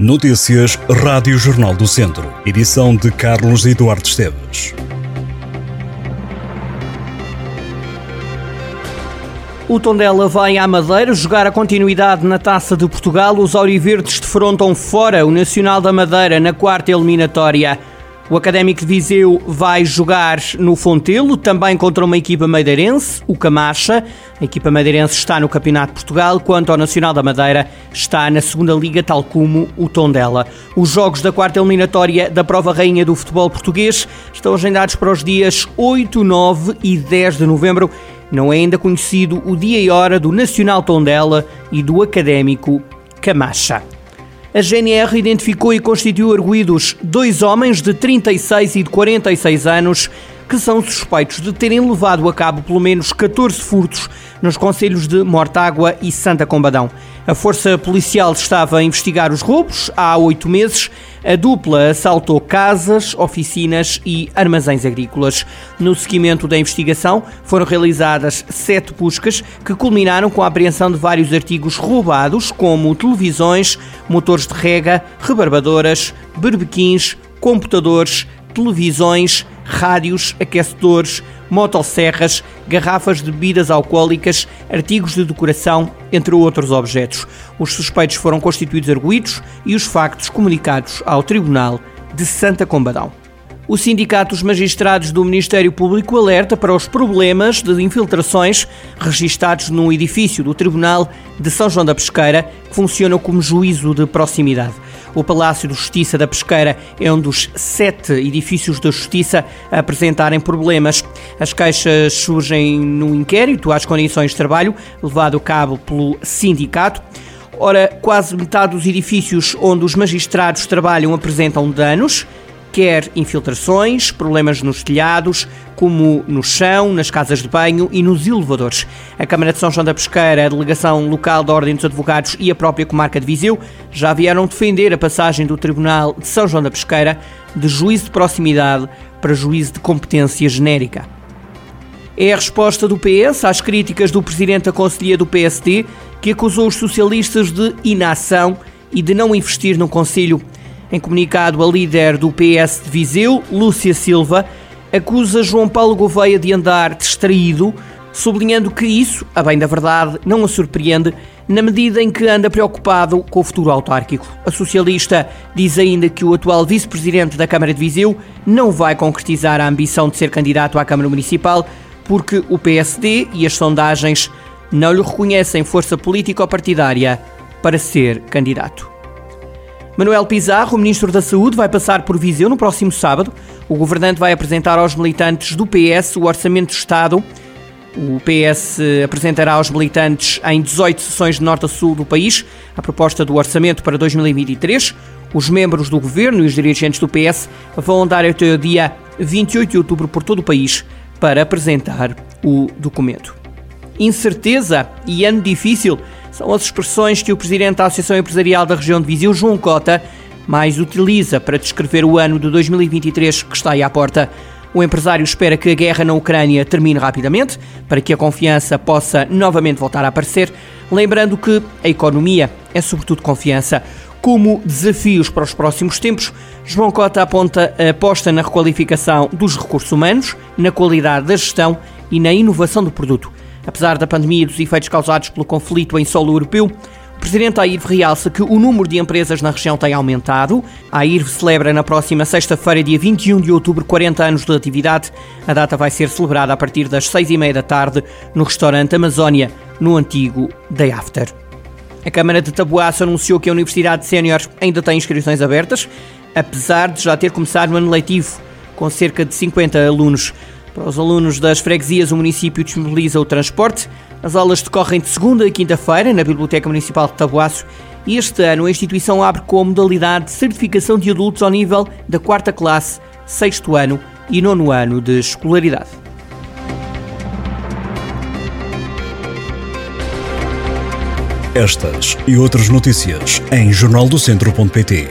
Notícias Rádio Jornal do Centro. Edição de Carlos Eduardo Esteves. O Tondela vai à Madeira jogar a continuidade na Taça de Portugal. Os Auriverdes defrontam fora o Nacional da Madeira na quarta eliminatória. O Académico de Viseu vai jogar no Fontelo, também contra uma equipa madeirense, o Camacha. A equipa madeirense está no Campeonato de Portugal, quanto ao Nacional da Madeira está na segunda Liga, tal como o Tondela. Os jogos da quarta eliminatória da Prova Rainha do Futebol Português estão agendados para os dias 8, 9 e 10 de novembro. Não é ainda conhecido o dia e hora do Nacional Tondela e do Académico Camacha. A GNR identificou e constituiu arguídos dois homens de 36 e de 46 anos que são suspeitos de terem levado a cabo pelo menos 14 furtos nos conselhos de Mortágua e Santa Combadão. A força policial estava a investigar os roubos há oito meses. A dupla assaltou casas, oficinas e armazéns agrícolas. No seguimento da investigação, foram realizadas sete buscas que culminaram com a apreensão de vários artigos roubados, como televisões, motores de rega, rebarbadoras, berbequins, computadores, televisões, rádios, aquecedores, motosserras, garrafas de bebidas alcoólicas, artigos de decoração, entre outros objetos. Os suspeitos foram constituídos arguídos e os factos comunicados ao Tribunal de Santa Combadão. O Sindicato dos Magistrados do Ministério Público alerta para os problemas de infiltrações registados no edifício do Tribunal de São João da Pesqueira, que funciona como juízo de proximidade. O Palácio de Justiça da Pesqueira é um dos sete edifícios da Justiça a apresentarem problemas. As queixas surgem no inquérito às condições de trabalho levado a cabo pelo sindicato. Ora, quase metade dos edifícios onde os magistrados trabalham apresentam danos quer infiltrações, problemas nos telhados, como no chão, nas casas de banho e nos elevadores. A Câmara de São João da Pesqueira, a Delegação Local da Ordem dos Advogados e a própria Comarca de Viseu já vieram defender a passagem do Tribunal de São João da Pesqueira de juízo de proximidade para juízo de competência genérica. É a resposta do PS às críticas do presidente da Conselhia do PSD, que acusou os socialistas de inação e de não investir no Conselho em comunicado, a líder do PS de Viseu, Lúcia Silva, acusa João Paulo Gouveia de andar distraído, sublinhando que isso, a bem da verdade, não a surpreende, na medida em que anda preocupado com o futuro autárquico. A socialista diz ainda que o atual vice-presidente da Câmara de Viseu não vai concretizar a ambição de ser candidato à Câmara Municipal porque o PSD e as sondagens não lhe reconhecem força política ou partidária para ser candidato. Manuel Pizarro, o Ministro da Saúde, vai passar por Viseu no próximo sábado. O governante vai apresentar aos militantes do PS o Orçamento do Estado. O PS apresentará aos militantes em 18 sessões de norte a sul do país a proposta do orçamento para 2023. Os membros do governo e os dirigentes do PS vão andar até o dia 28 de outubro por todo o país para apresentar o documento. Incerteza e ano difícil são as expressões que o presidente da Associação Empresarial da região de Viseu, João Cota, mais utiliza para descrever o ano de 2023 que está aí à porta. O empresário espera que a guerra na Ucrânia termine rapidamente, para que a confiança possa novamente voltar a aparecer, lembrando que a economia é sobretudo confiança. Como desafios para os próximos tempos, João Cota aponta a aposta na requalificação dos recursos humanos, na qualidade da gestão e na inovação do produto. Apesar da pandemia e dos efeitos causados pelo conflito em solo europeu, o presidente AIRV realça que o número de empresas na região tem aumentado. A AIRV celebra na próxima sexta-feira, dia 21 de outubro, 40 anos de atividade. A data vai ser celebrada a partir das 6 e meia da tarde no restaurante Amazónia, no antigo Day After. A Câmara de Tabuaço anunciou que a Universidade Sénior ainda tem inscrições abertas, apesar de já ter começado o ano letivo, com cerca de 50 alunos. Para os alunos das freguesias, o município disponibiliza o transporte. As aulas decorrem de segunda a quinta-feira na Biblioteca Municipal de Tabuaço e este ano a instituição abre com a modalidade de certificação de adultos ao nível da quarta classe, sexto ano e nono ano de escolaridade. Estas e outras notícias em jornaldocentro.pt